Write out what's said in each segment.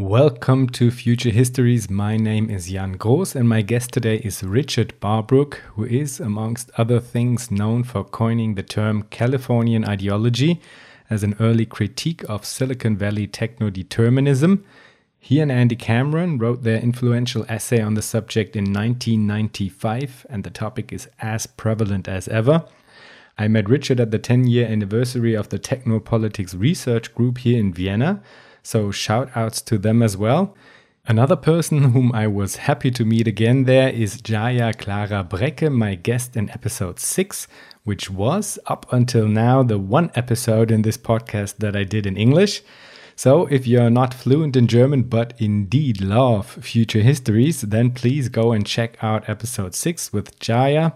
Welcome to Future Histories. My name is Jan Groos, and my guest today is Richard Barbrook, who is, amongst other things, known for coining the term Californian ideology as an early critique of Silicon Valley techno determinism. He and Andy Cameron wrote their influential essay on the subject in 1995, and the topic is as prevalent as ever. I met Richard at the 10 year anniversary of the Technopolitics Research Group here in Vienna so shout outs to them as well. Another person whom I was happy to meet again there is Jaya Klara Brekke, my guest in episode 6, which was up until now the one episode in this podcast that I did in English. So, if you're not fluent in German but indeed love future histories, then please go and check out episode 6 with Jaya.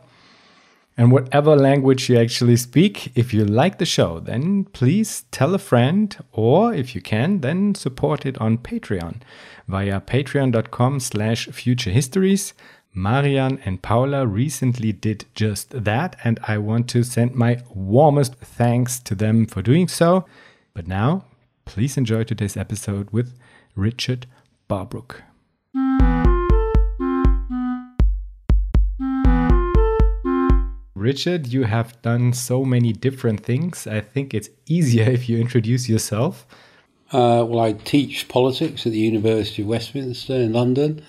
And whatever language you actually speak, if you like the show, then please tell a friend, or if you can, then support it on Patreon via patreon.com slash futurehistories. Marian and Paula recently did just that, and I want to send my warmest thanks to them for doing so. But now, please enjoy today's episode with Richard Barbrook. Richard, you have done so many different things. I think it's easier if you introduce yourself. Uh, well, I teach politics at the University of Westminster in London,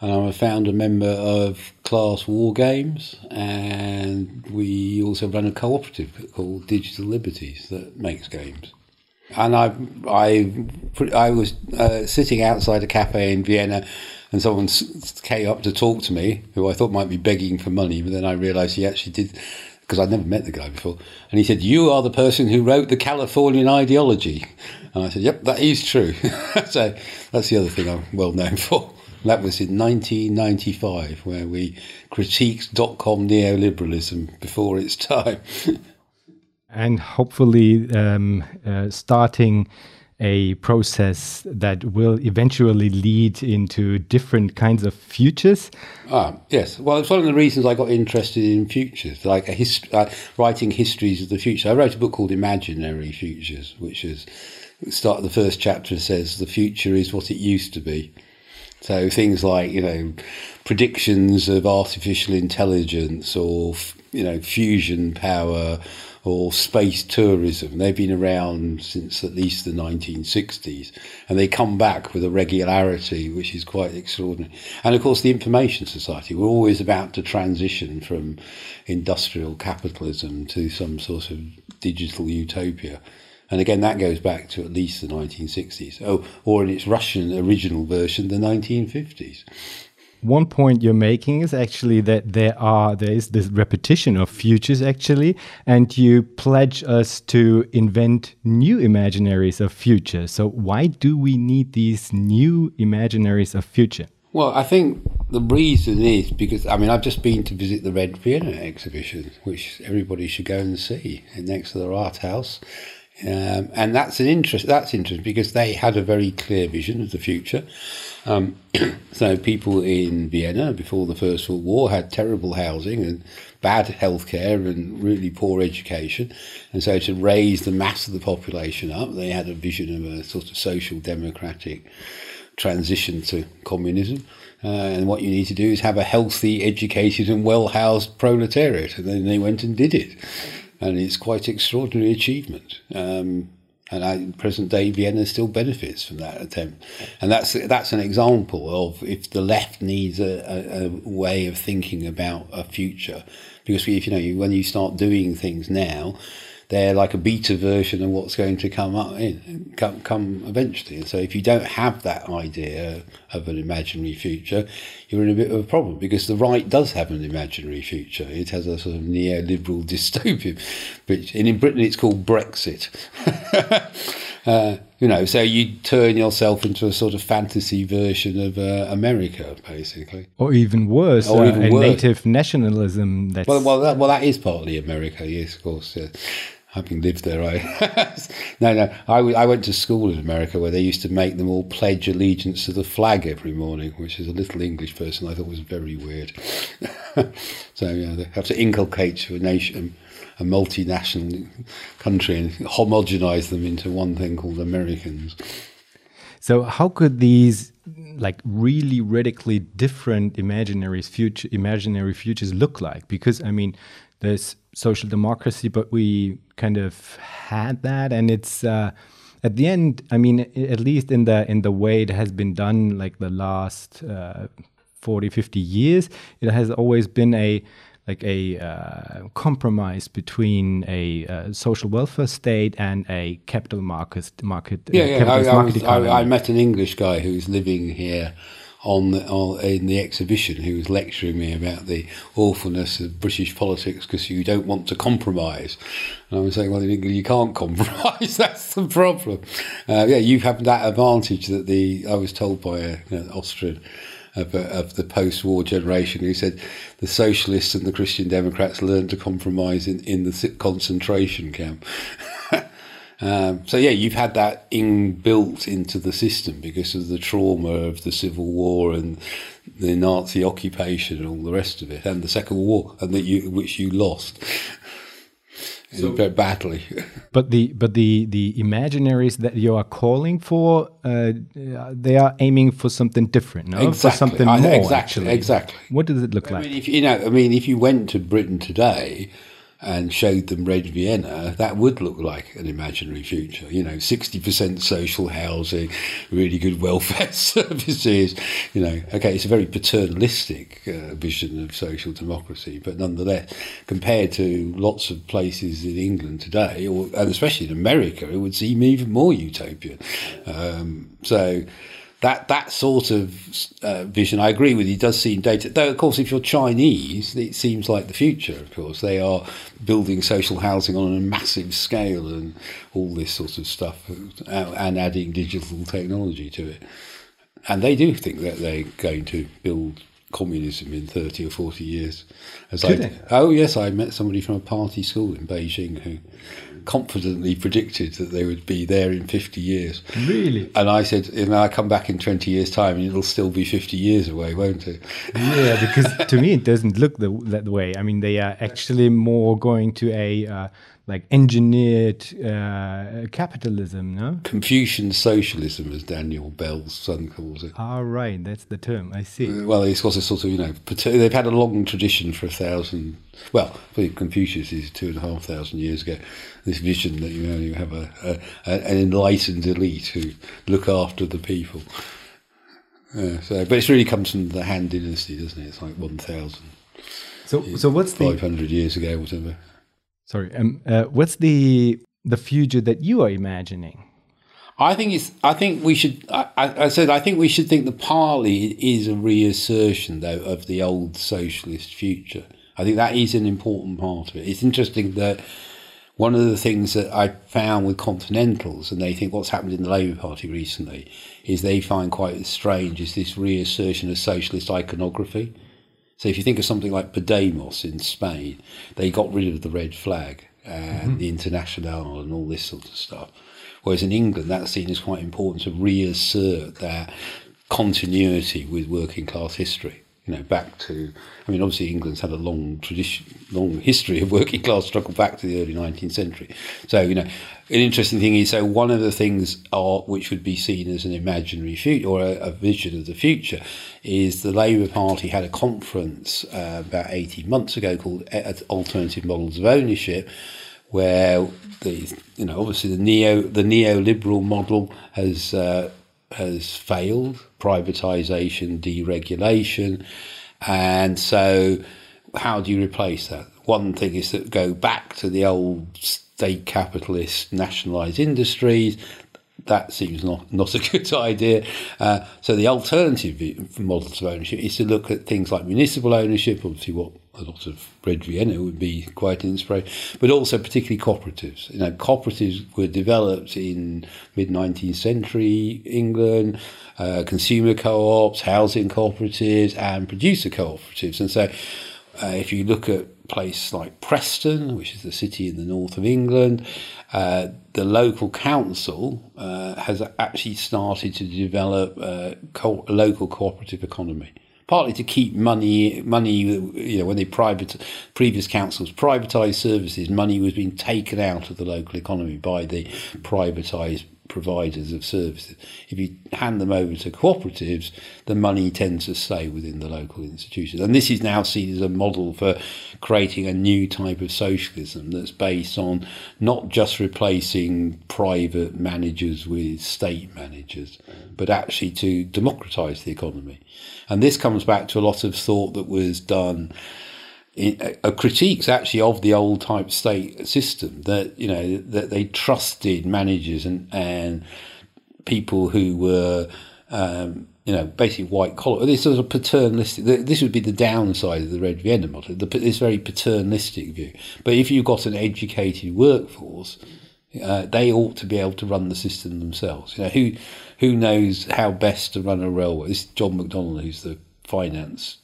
and I'm a founder member of Class War Games, and we also run a cooperative called Digital Liberties that makes games. And I, I, I was uh, sitting outside a cafe in Vienna and someone came up to talk to me who I thought might be begging for money, but then I realised he actually did because I'd never met the guy before. And he said, "You are the person who wrote the Californian ideology." And I said, "Yep, that is true." so that's the other thing I'm well known for. That was in 1995, where we critiqued dot com neoliberalism before its time. and hopefully, um, uh, starting a process that will eventually lead into different kinds of futures. Ah, yes. Well, it's one of the reasons I got interested in futures, like hist- uh, writing histories of the future. I wrote a book called Imaginary Futures, which is start the first chapter says the future is what it used to be. So things like you know predictions of artificial intelligence or you know fusion power or space tourism. They've been around since at least the 1960s, and they come back with a regularity which is quite extraordinary. And of course, the Information Society, we're always about to transition from industrial capitalism to some sort of digital utopia. And again, that goes back to at least the 1960s, oh, or in its Russian original version, the 1950s one point you're making is actually that there are there is this repetition of futures actually and you pledge us to invent new imaginaries of future so why do we need these new imaginaries of future well i think the reason is because i mean i've just been to visit the red vienna exhibition which everybody should go and see next to the Rathaus um, and that's an interest. That's interesting because they had a very clear vision of the future. Um, so people in Vienna before the First World War had terrible housing and bad healthcare and really poor education, and so to raise the mass of the population up, they had a vision of a sort of social democratic transition to communism. Uh, and what you need to do is have a healthy, educated, and well housed proletariat. And then they went and did it and it's quite extraordinary achievement. Um, and I, present day Vienna still benefits from that attempt, and that's that's an example of if the left needs a, a, a way of thinking about a future, because if you know when you start doing things now, they're like a beta version of what's going to come up in come, come eventually. And so if you don't have that idea of an imaginary future, you're in a bit of a problem because the right does have an imaginary future. It has a sort of neoliberal dystopia, which and in Britain it's called Brexit. uh, you know, so you turn yourself into a sort of fantasy version of uh, America, basically, or even worse, or uh, even a worse. native nationalism. That's well, well, that, well, that is partly America, yes, of course. Yeah having lived there, I no, no. I, I went to school in America where they used to make them all pledge allegiance to the flag every morning, which as a little English person I thought was very weird. so yeah, they have to inculcate to a nation, a multinational country, and homogenize them into one thing called Americans. So how could these like really radically different imaginary future imaginary futures look like? Because I mean, there's social democracy, but we kind of had that, and it's uh, at the end. I mean, at least in the in the way it has been done, like the last uh, 40, 50 years, it has always been a like a uh, compromise between a uh, social welfare state and a capital market market. Uh, yeah, yeah. I, I, was, I, I, met an English guy who's living here on, the, on in the exhibition who was lecturing me about the awfulness of British politics because you don't want to compromise. And I was saying, well, in England you can't compromise. That's the problem. Uh, yeah, you have that advantage that the I was told by a you know, Austrian of, of the post-war generation who said the socialists and the Christian Democrats learned to compromise in, in the concentration camp. um, so yeah, you've had that inbuilt into the system because of the trauma of the Civil War and the Nazi occupation and all the rest of it, and the Second War, and that you which you lost so, very badly. but the but the the imaginaries that you are calling for, uh, they are aiming for something different, no? Exactly. For something more. Exactly. Actually. Exactly. What does it look I like? Mean, if, you know, I mean, if you went to Britain today, and showed them Red Vienna, that would look like an imaginary future. You know, 60% social housing, really good welfare services. You know, okay, it's a very paternalistic uh, vision of social democracy, but nonetheless, compared to lots of places in England today, or, and especially in America, it would seem even more utopian. Um, so, that that sort of uh, vision, I agree with you, does seem dated. Though, of course, if you're Chinese, it seems like the future. Of course, they are building social housing on a massive scale and all this sort of stuff, and adding digital technology to it. And they do think that they're going to build communism in 30 or 40 years. As I, oh, yes, I met somebody from a party school in Beijing who confidently predicted that they would be there in 50 years. Really? And I said, you know, I come back in 20 years' time and it'll still be 50 years away, won't it? Yeah, because to me it doesn't look the, that way. I mean, they are actually more going to a uh, like engineered uh, capitalism, no? Confucian socialism, as Daniel Bell's son calls it. Ah, right, that's the term. I see. Well, it's got a sort of, you know, they've had a long tradition for a thousand. Well, Confucius is two and a half thousand years ago. This vision that you know you have a, a, an enlightened elite who look after the people. Uh, so, but it's really comes from the Han Dynasty, doesn't it? It's like one thousand. So, so what's the five hundred years ago, whatever. Sorry. Um, uh, what's the the future that you are imagining? I think it's. I think we should. I, I, said. I think we should think that partly is a reassertion, though, of the old socialist future. I think that is an important part of it. It's interesting that one of the things that I found with Continentals, and they think what's happened in the Labour Party recently, is they find quite strange is this reassertion of socialist iconography. So if you think of something like Podemos in Spain, they got rid of the red flag and mm-hmm. the International and all this sort of stuff. Whereas in England, that scene is quite important to reassert that continuity with working class history. You know, back to, I mean, obviously England's had a long tradition, long history of working class struggle back to the early 19th century. So, you know, an interesting thing is so one of the things are, which would be seen as an imaginary future or a, a vision of the future is the Labour Party had a conference uh, about 18 months ago called Alternative Models of Ownership where the you know obviously the neo the neoliberal model has uh, has failed privatization deregulation and so how do you replace that one thing is to go back to the old state capitalist nationalised industries. That seems not, not a good idea. Uh, so the alternative models of ownership is to look at things like municipal ownership, obviously what a lot of Red Vienna would be quite inspiring, but also particularly cooperatives. You know, cooperatives were developed in mid 19th century England, uh, consumer co-ops, housing cooperatives, and producer cooperatives. And so, uh, if you look at place like Preston, which is a city in the north of England, uh, the local council uh, has actually started to develop a, co- a, local cooperative economy. Partly to keep money, money, you know, when they private, previous councils privatised services, money was being taken out of the local economy by the privatised providers of services. If you hand them over to cooperatives, the money tends to stay within the local institutions. And this is now seen as a model for creating a new type of socialism that's based on not just replacing private managers with state managers, but actually to democratize the economy. And this comes back to a lot of thought that was done a critiques actually of the old type state system that you know that they trusted managers and and people who were um, you know basically white collar. This was a paternalistic. This would be the downside of the Red Vienna model. The, this very paternalistic view. But if you've got an educated workforce, uh, they ought to be able to run the system themselves. You know who who knows how best to run a railway. This is John McDonnell, who's the finance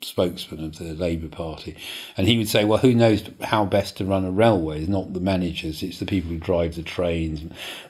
spokesman of the Labour Party, and he would say, "Well, who knows how best to run a railway? It's not the managers; it's the people who drive the trains,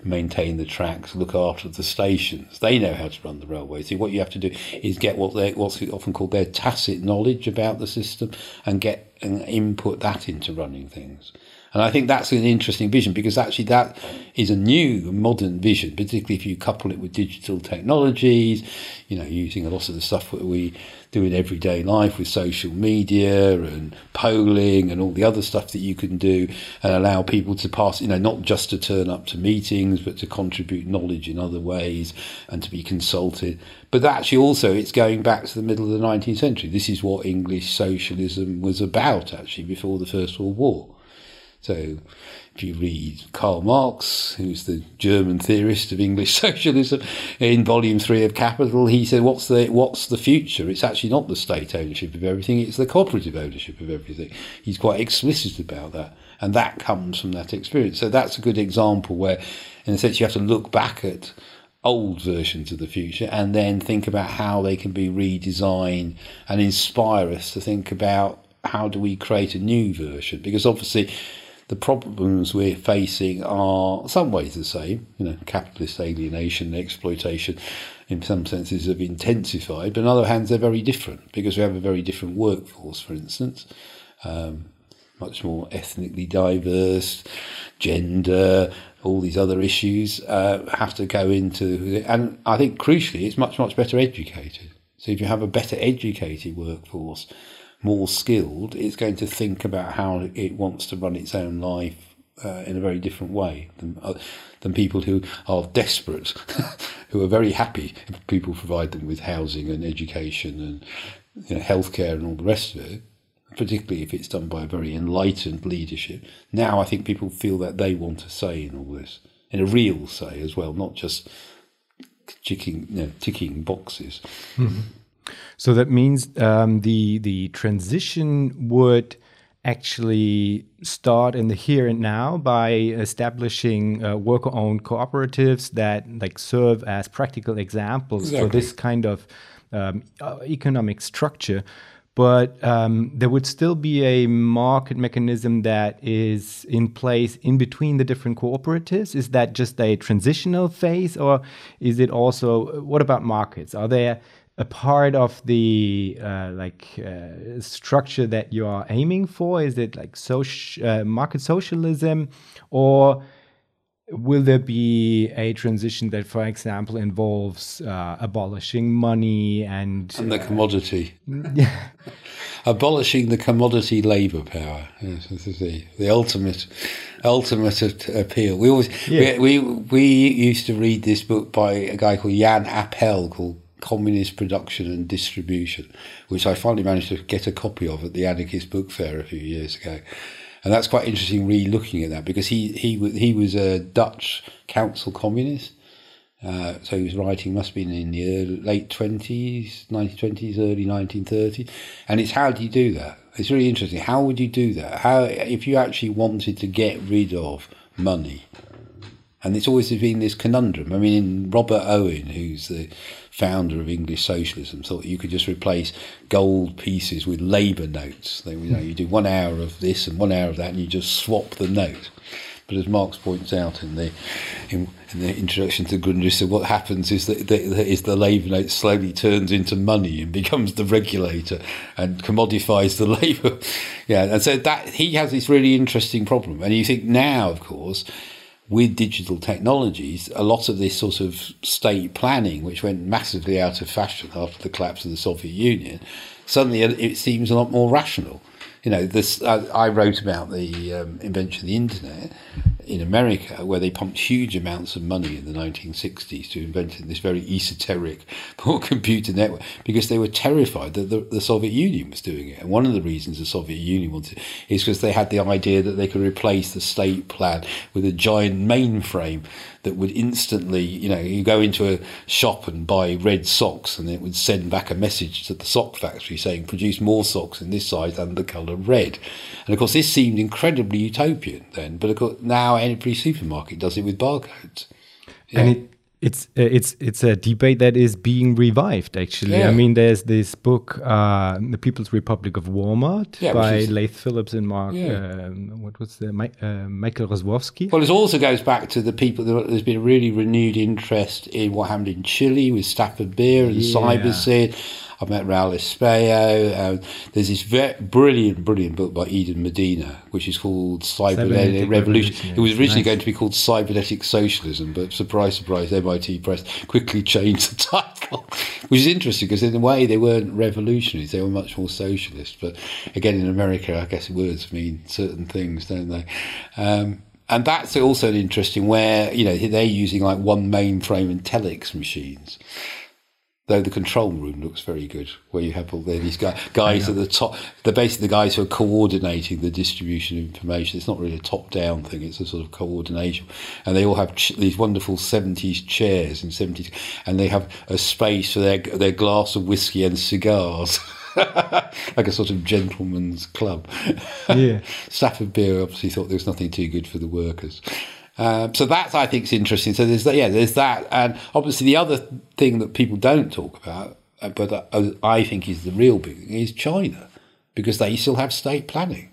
maintain the tracks, look after the stations. They know how to run the railway. What you have to do is get what they what's often called their tacit knowledge about the system, and get and input that into running things." And I think that's an interesting vision because actually that is a new modern vision, particularly if you couple it with digital technologies, you know, using a lot of the stuff that we do in everyday life with social media and polling and all the other stuff that you can do and allow people to pass, you know, not just to turn up to meetings, but to contribute knowledge in other ways and to be consulted. But actually also it's going back to the middle of the 19th century. This is what English socialism was about actually before the First World War. So, if you read Karl Marx, who's the German theorist of English socialism, in Volume Three of Capital, he said, "What's the what's the future? It's actually not the state ownership of everything; it's the cooperative ownership of everything." He's quite explicit about that, and that comes from that experience. So that's a good example where, in a sense, you have to look back at old versions of the future and then think about how they can be redesigned and inspire us to think about how do we create a new version because obviously the problems we're facing are some ways the same. You know, capitalist alienation, exploitation, in some senses, have intensified, but on the other hand, they're very different because we have a very different workforce, for instance. Um, much more ethnically diverse, gender, all these other issues uh, have to go into, and I think crucially, it's much, much better educated. So if you have a better educated workforce, more skilled, it's going to think about how it wants to run its own life uh, in a very different way than, uh, than people who are desperate, who are very happy if people provide them with housing and education and you know, healthcare and all the rest of it. Particularly if it's done by a very enlightened leadership. Now I think people feel that they want a say in all this, in a real say as well, not just ticking, you know, ticking boxes. Mm-hmm. So that means um, the the transition would actually start in the here and now by establishing uh, worker-owned cooperatives that like serve as practical examples exactly. for this kind of um, uh, economic structure. But um, there would still be a market mechanism that is in place in between the different cooperatives. Is that just a transitional phase, or is it also? What about markets? Are there a part of the uh, like uh, structure that you are aiming for? Is it like social uh, market socialism, or will there be a transition that, for example, involves uh, abolishing money and and the uh, commodity? Yeah. abolishing the commodity labour power. Yes, this is the, the ultimate ultimate appeal. We always yeah. we, we we used to read this book by a guy called Jan Appel called communist production and distribution, which I finally managed to get a copy of at the Anarchist Book Fair a few years ago. And that's quite interesting, re-looking at that because he he he was a Dutch council communist, uh, so he was writing must have been in the early, late twenties, nineteen twenties, early nineteen thirties. And it's how do you do that? It's really interesting. How would you do that? How if you actually wanted to get rid of money? And it's always been this conundrum. I mean, Robert Owen, who's the founder of English socialism, thought you could just replace gold pieces with labour notes. They, you know, you do one hour of this and one hour of that, and you just swap the note. But as Marx points out in the in, in the introduction to Grundrisse, what happens is that, that is the labour note slowly turns into money and becomes the regulator and commodifies the labour. yeah, and so that he has this really interesting problem. And you think now, of course, with digital technologies, a lot of this sort of state planning, which went massively out of fashion after the collapse of the Soviet Union, suddenly it seems a lot more rational. You know, this I, I wrote about the um, invention of the internet in America, where they pumped huge amounts of money in the 1960s to invent this very esoteric computer network because they were terrified that the, the, Soviet Union was doing it. And one of the reasons the Soviet Union wanted it is because they had the idea that they could replace the state plan with a giant mainframe that would instantly, you know, you go into a shop and buy red socks and it would send back a message to the sock factory saying, produce more socks in this size and the colour red. And of course, this seemed incredibly utopian then, but of course, now every supermarket does it with barcodes. Yeah. And it, it's uh, it's it's a debate that is being revived. Actually, yeah. I mean, there's this book, uh, "The People's Republic of Walmart" yeah, by is, Laith Phillips and Mark. Um, what was the uh, Michael Rozwadowski? Well, it also goes back to the people. There's been a really renewed interest in what happened in Chile with Stafford Beer and yeah. CyberSyn I've met Raul Espejo. Um, there's this very brilliant, brilliant book by Eden Medina, which is called Cybernetic, Revolution. Revolution. It was originally nice. going to be called Cybernetic Socialism, but surprise, surprise, MIT Press quickly changed the title, which is interesting because in a way they weren't revolutionaries; they were much more socialist. But again, in America, I guess words mean certain things, don't they? Um, and that's also an interesting where you know they're using like one mainframe and telex machines though the control room looks very good, where you have all these guys, guys at the top. They're basically the guys who are coordinating the distribution of information. It's not really a top-down thing; it's a sort of coordination. And they all have ch- these wonderful seventies chairs and seventies, and they have a space for their their glass of whiskey and cigars. like a sort of gentleman's club. Yeah. Stafford Beer obviously thought there was nothing too good for the workers. Um, so that I think is interesting. So there's that, yeah, there's that, and obviously the other thing that people don't talk about, uh, but uh, I think is the real big thing, is China, because they still have state planning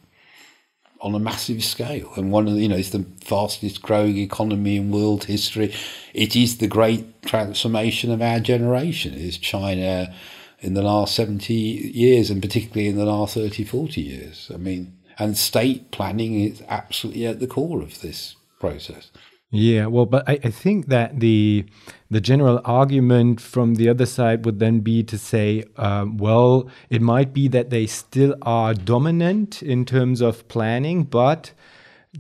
on a massive scale, and one of the, you know it's the fastest growing economy in world history. It is the great transformation of our generation. Is China in the last 70 years and particularly in the last 30 40 years i mean and state planning is absolutely at the core of this process. Yeah, well, but I, I think that the the general argument from the other side would then be to say, um, well, it might be that they still are dominant in terms of planning, but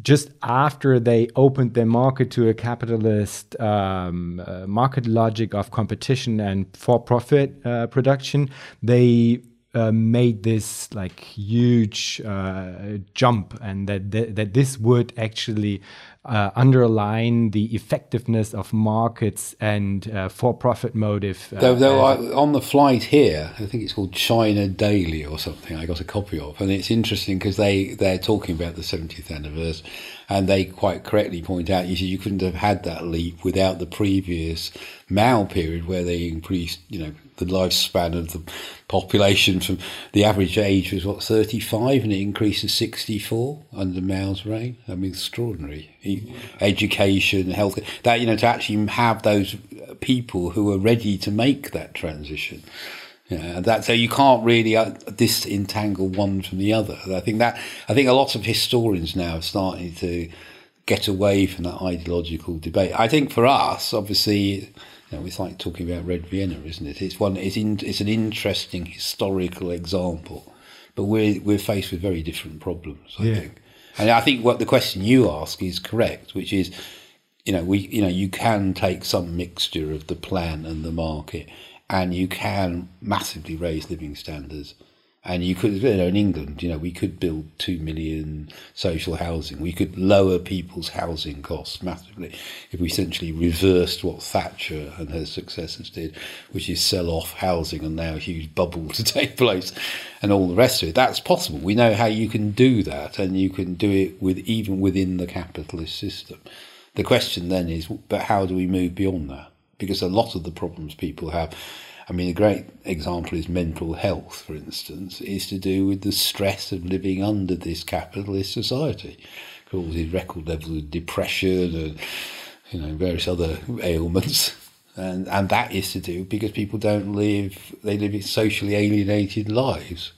just after they opened their market to a capitalist um, uh, market logic of competition and for-profit uh, production, they uh, made this like huge uh, jump, and that, that that this would actually uh, underline the effectiveness of markets and uh, for-profit motive. Uh, I, on the flight here, I think it's called China Daily or something. I got a copy of, and it's interesting because they they're talking about the 70th anniversary, and they quite correctly point out you see you couldn't have had that leap without the previous Mao period where they increased, you know, the lifespan of the population from the average age was what 35 and it increased to 64 under Mao's reign. I mean, extraordinary. Education, health, that, you know, to actually have those people who are ready to make that transition. Yeah, that so you can't really uh, disentangle one from the other. I think that I think a lot of historians now are starting to get away from that ideological debate. I think for us, obviously, you know, it's like talking about Red Vienna, isn't it? It's one. It's in, It's an interesting historical example, but we're we're faced with very different problems. I yeah. think, and I think what the question you ask is correct, which is, you know, we you know you can take some mixture of the plan and the market, and you can massively raise living standards and you could, you know, in England, you know, we could build two million social housing. We could lower people's housing costs massively if we essentially reversed what Thatcher and her successors did, which is sell off housing and now a huge bubble to take place and all the rest of it. That's possible. We know how you can do that and you can do it with even within the capitalist system. The question then is, but how do we move beyond that? Because a lot of the problems people have I mean, a great example is mental health, for instance, is to do with the stress of living under this capitalist society, causes record levels of depression and you know various other ailments, and and that is to do because people don't live they live in socially alienated lives,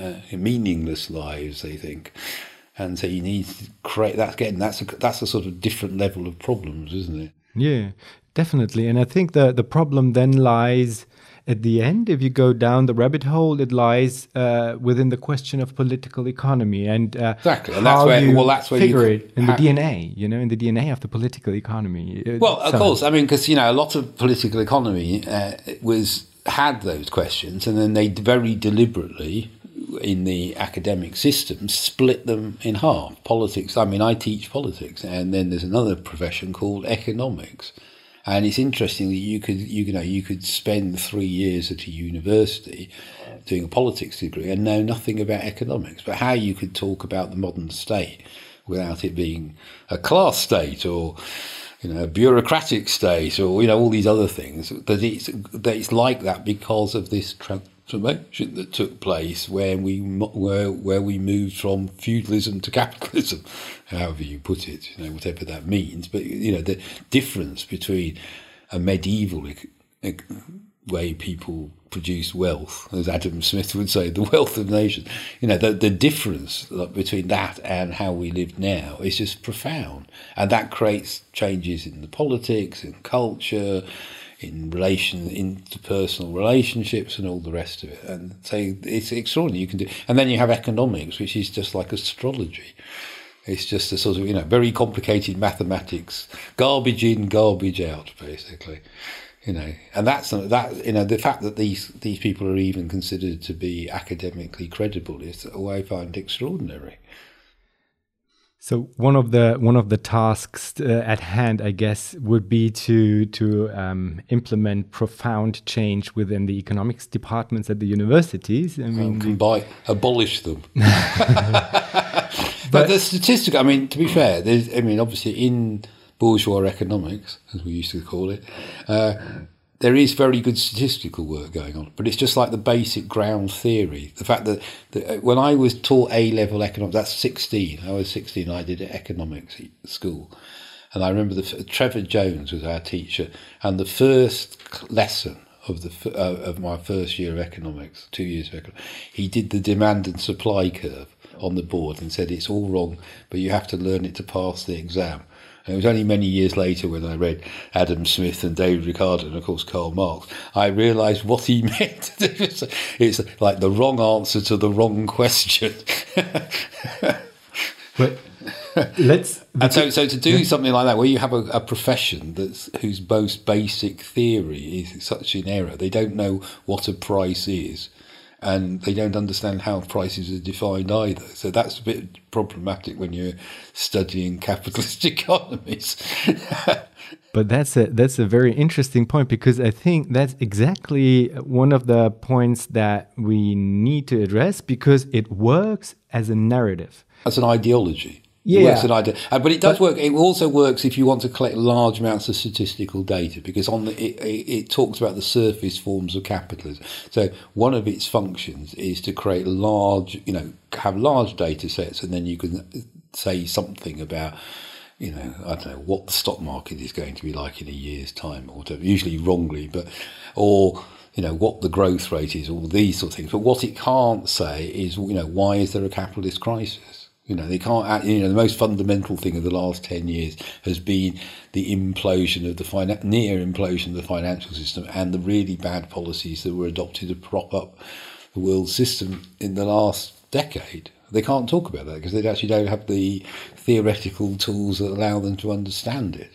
uh, meaningless lives. They think. and so you need to create that again. That's a that's a sort of different level of problems, isn't it? Yeah, definitely. And I think the the problem then lies at the end, if you go down the rabbit hole, it lies uh, within the question of political economy and uh, exactly, and that's where well, that's where figure you, it in the DNA. You know, in the DNA of the political economy. Well, of course, I mean, because you know, a lot of political economy uh, was had those questions, and then they very deliberately in the academic system split them in half. Politics, I mean, I teach politics, and then there's another profession called economics. And it's interesting that you could, you know, you could spend three years at a university doing a politics degree and know nothing about economics, but how you could talk about the modern state without it being a class state or you know, a bureaucratic state or, you know, all these other things, that it's, that it's like that because of this transformation that took place where we, where, where we moved from feudalism to capitalism, however you put it, you know, whatever that means. But, you know, the difference between a medieval way people produce wealth, as Adam Smith would say, the wealth of nations. You know, the, the difference between that and how we live now is just profound. And that creates changes in the politics, in culture, in relation, interpersonal relationships and all the rest of it. And so it's extraordinary. You can do, and then you have economics, which is just like astrology. It's just a sort of, you know, very complicated mathematics, garbage in, garbage out, basically you know, and that's that you know the fact that these these people are even considered to be academically credible is what I find extraordinary. So one of the one of the tasks uh, at hand, I guess, would be to to um, implement profound change within the economics departments at the universities. I mean, combine, abolish them. but, but the statistic, I mean, to be fair, there's, I mean, obviously in bourgeois economics, as we used to call it, uh, there is very good statistical work going on, but it's just like the basic ground theory. The fact that, uh, when I was taught A level economics, that's 16, I was 16, I did economics at school. And I remember the, Trevor Jones was our teacher, and the first lesson of the uh, of my first year of economics, two years of economics, he did the demand and supply curve on the board and said it's all wrong, but you have to learn it to pass the exam. And it was only many years later when I read Adam Smith and David Ricardo and, of course, Karl Marx, I realised what he meant. it's like the wrong answer to the wrong question. but let's. And so, so to do something like that, where you have a, a profession that's whose most basic theory is such an error, they don't know what a price is and they don't understand how prices are defined either. So that's a bit problematic when you're studying capitalist economies. but that's a that's a very interesting point because I think that's exactly one of the points that we need to address because it works as a narrative. As an ideology. Yeah, it works an idea, but it does but, work. It also works if you want to collect large amounts of statistical data, because on the it, it, it, talks about the surface forms of capitalism. So one of its functions is to create large, you know, have large data sets, and then you can say something about, you know, I don't know what the stock market is going to be like in a year's time, or whatever. Usually wrongly, but or you know what the growth rate is, all these sort of things. But what it can't say is, you know, why is there a capitalist crisis? You know, they can't. You know, the most fundamental thing of the last ten years has been the implosion of the finan- near implosion of the financial system and the really bad policies that were adopted to prop up the world system in the last decade. They can't talk about that because they actually don't have the theoretical tools that allow them to understand it.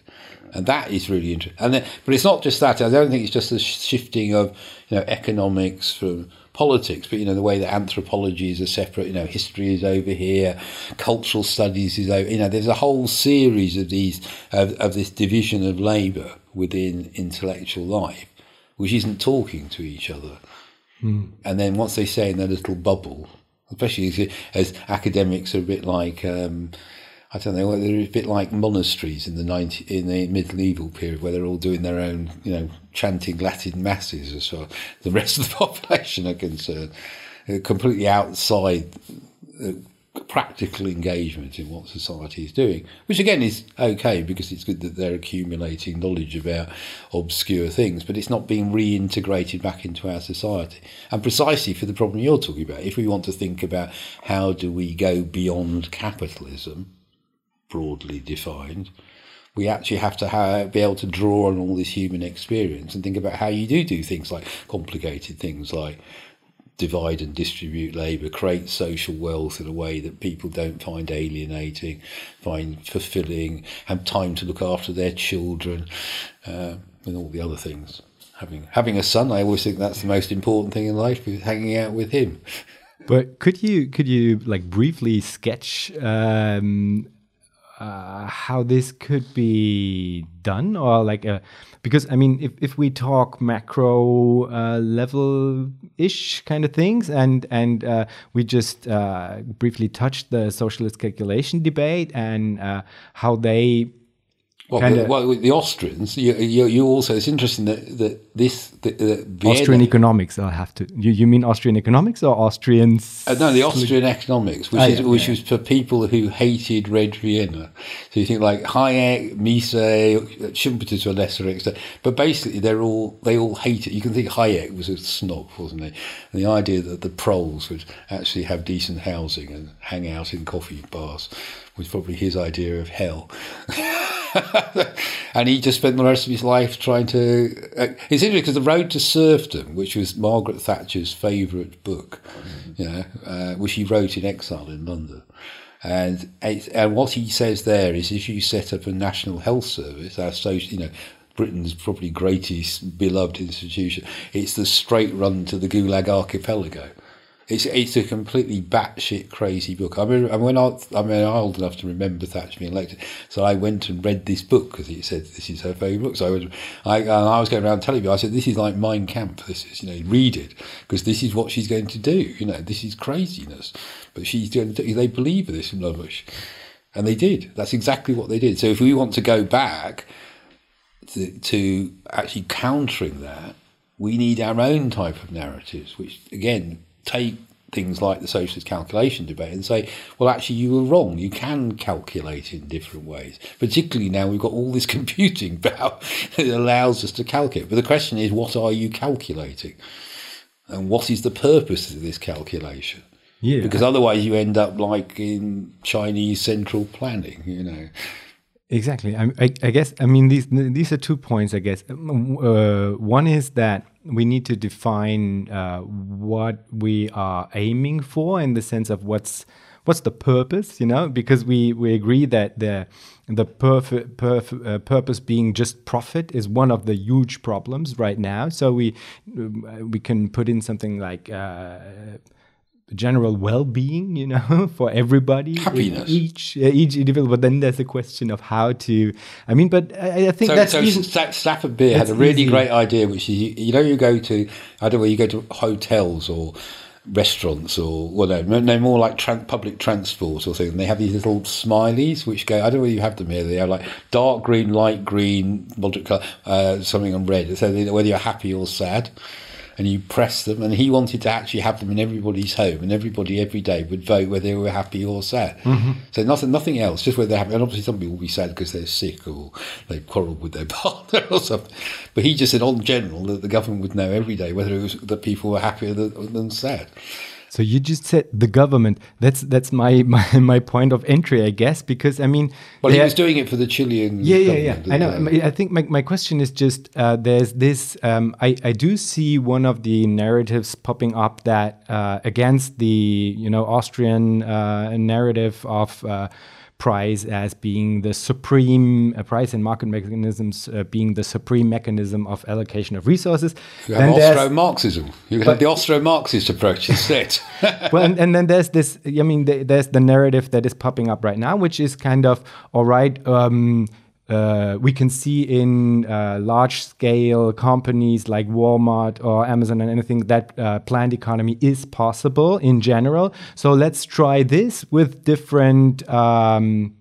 And that is really interesting. And then, but it's not just that. I don't think it's just the shifting of you know economics from politics, but you know the way that anthropology is a separate, you know, history is over here, cultural studies is over. You know, there's a whole series of these of, of this division of labour within intellectual life, which isn't talking to each other. Mm. And then once they stay in their little bubble, especially as, as academics are a bit like. Um, I don't know, they're a bit like monasteries in the 90, in the medieval period where they're all doing their own, you know, chanting Latin masses as far the rest of the population are concerned. They're completely outside uh, practical engagement in what society is doing, which again is okay because it's good that they're accumulating knowledge about obscure things, but it's not being reintegrated back into our society. And precisely for the problem you're talking about, if we want to think about how do we go beyond capitalism, broadly defined, we actually have to have, be able to draw on all this human experience and think about how you do do things like complicated things like divide and distribute labour, create social wealth in a way that people don't find alienating, find fulfilling, have time to look after their children, uh, and all the other things. Having having a son, I always think that's the most important thing in life, is hanging out with him. But could you could you like briefly sketch um, uh, how this could be done or like a, because i mean if, if we talk macro uh, level ish kind of things and and uh, we just uh, briefly touched the socialist calculation debate and uh, how they well, the, well, the Austrians, you, you, you, also, it's interesting that, that this. The, Austrian economics, I have to. You, you mean Austrian economics or Austrians? Uh, no, the Austrian economics, which, oh, is, yeah, which yeah. was for people who hated Red Vienna. So you think like Hayek, Mises, Schumpeter to a lesser extent. But basically, they're all they all hate it. You can think Hayek was a snob, wasn't he? And the idea that the proles would actually have decent housing and hang out in coffee bars was probably his idea of hell. and he just spent the rest of his life trying to. Uh, it's interesting because The Road to Serfdom, which was Margaret Thatcher's favourite book, mm-hmm. you know, uh, which he wrote in exile in London. And, and what he says there is if you set up a national health service, our social, you know, Britain's probably greatest beloved institution, it's the straight run to the Gulag archipelago. It's it's a completely batshit crazy book. I mean, when I mean, I'm old enough to remember Thatcher being elected, so I went and read this book because it said this is her favourite book. So I was I I was going around telling people I said this is like Mein Kampf. This is you know read it because this is what she's going to do. You know this is craziness, but she's going to. They believe this in Lovish, and they did. That's exactly what they did. So if we want to go back to, to actually countering that, we need our own type of narratives, which again take things like the socialist calculation debate and say, well, actually, you were wrong. You can calculate in different ways. Particularly now we've got all this computing power that allows us to calculate. But the question is, what are you calculating? And what is the purpose of this calculation? Yeah. Because otherwise you end up like in Chinese central planning, you know. Exactly. I, I, I guess, I mean, these, these are two points, I guess. Uh, one is that we need to define uh, what we are aiming for in the sense of what's what's the purpose you know because we we agree that the the perf- perf- uh, purpose being just profit is one of the huge problems right now so we we can put in something like uh, general well-being you know for everybody happiness. each uh, each individual. But then there's a question of how to i mean but i, I think so, that's so even, stafford beer had a really easy. great idea which is you, you, know you go to i don't know you go to hotels or restaurants or whatever no more like tra- public transport or something. They have these little smileys which go i don't know you have them here they are like dark green light green moderate color uh, something on red. So whether you're happy or sad and you press them. And he wanted to actually have them in everybody's home, and everybody every day would vote whether they were happy or sad. Mm-hmm. So nothing, nothing else, just whether they're happy. And obviously, some people will be sad because they're sick or they've quarrelled with their partner or something. But he just said, on general, that the government would know every day whether it was that people were happier than, than sad. So you just said the government. That's that's my, my, my point of entry, I guess, because I mean, well, he was doing it for the Chilean. Yeah, yeah, yeah. I know. I think my, my question is just uh, there's this. Um, I I do see one of the narratives popping up that uh, against the you know Austrian uh, narrative of uh, price as being the supreme uh, price and market mechanisms uh, being the supreme mechanism of allocation of resources. You have Austro-Marxism. You have the Austro-Marxist approach instead. well, and, and, then there's this. I mean, there's the narrative that is popping up right now, which is kind of all right. Um, uh, we can see in uh, large scale companies like Walmart or Amazon and anything that uh, planned economy is possible in general. So let's try this with different. Um,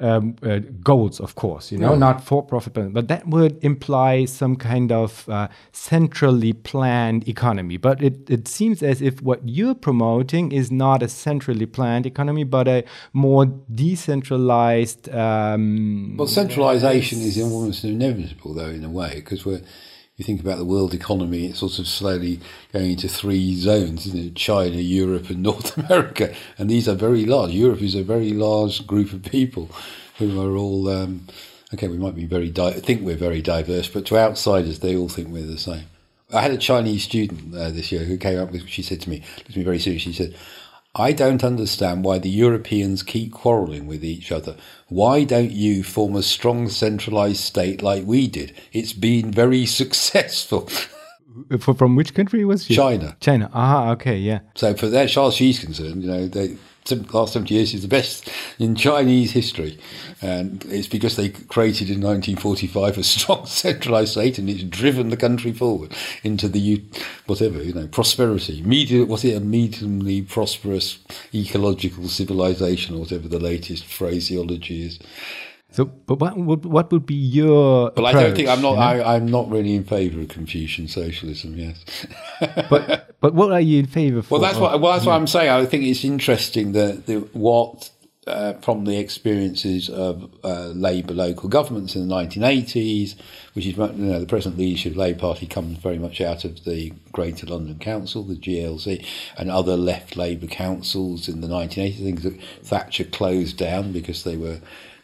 um, uh, goals, of course, you know, Yeah. not for profit, but, that would imply some kind of uh, centrally planned economy. But it, it seems as if what you're promoting is not a centrally planned economy, but a more decentralized. Um, Well, centralization is almost inevitable, though, in a way, because we're. You think about the world economy; it's sort of slowly going into three zones, isn't it? China, Europe, and North America, and these are very large. Europe is a very large group of people who are all. Um, okay, we might be very di- think we're very diverse, but to outsiders, they all think we're the same. I had a Chinese student uh, this year who came up with. She said to me, looked at me very seriously. She said, I don't understand why the Europeans keep quarrelling with each other. Why don't you form a strong centralized state like we did? It's been very successful. from which country was she? China. China. Ah, okay, yeah. So for that, as far as she's concerned, you know, they, the last 70 years is the best in Chinese history. And it's because they created in 1945 a strong centralized state and it's driven the country forward into the, whatever, you know, prosperity. Medium, was it a mediumly prosperous ecological civilization or whatever the latest phraseology is? So, but what would what would be your? But I don't think I'm not. you know? I, I'm not really in favour of Confucian socialism. Yes. but but what are you in favor for? Well, that's what. Well, that's what I'm saying. I think it's interesting that the, what uh, from the experiences of uh, Labour local governments in the 1980s, which is you know, the present leadership of the Labour Party comes very much out of the Greater London Council, the GLC, and other left Labour councils in the 1980s. I think that Thatcher closed down because they were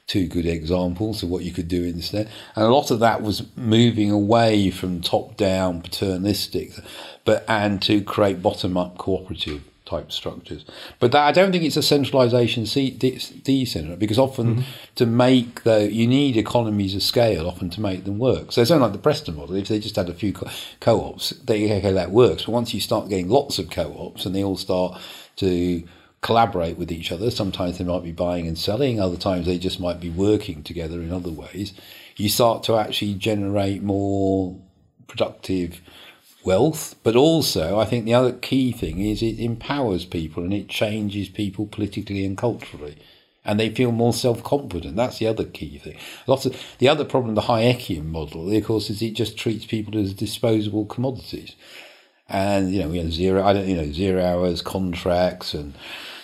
two good examples of what you could do instead. And a lot of that was moving away from top down paternalistic, but and to create bottom up cooperative type structures. But that, I don't think it's a centralisation decentral because often mm-hmm. to make the you need economies of scale often to make them work. So it's only like the Preston model. If they just had a few co- co-ops, they okay that works. But once you start getting lots of co-ops and they all start to collaborate with each other. Sometimes they might be buying and selling, other times they just might be working together in other ways. You start to actually generate more productive wealth, but also I think the other key thing is it empowers people and it changes people politically and culturally. And they feel more self-confident. That's the other key thing. Lots of the other problem, the Hayekian model, of course, is it just treats people as disposable commodities and you know we zero I don't you know zero hours contracts and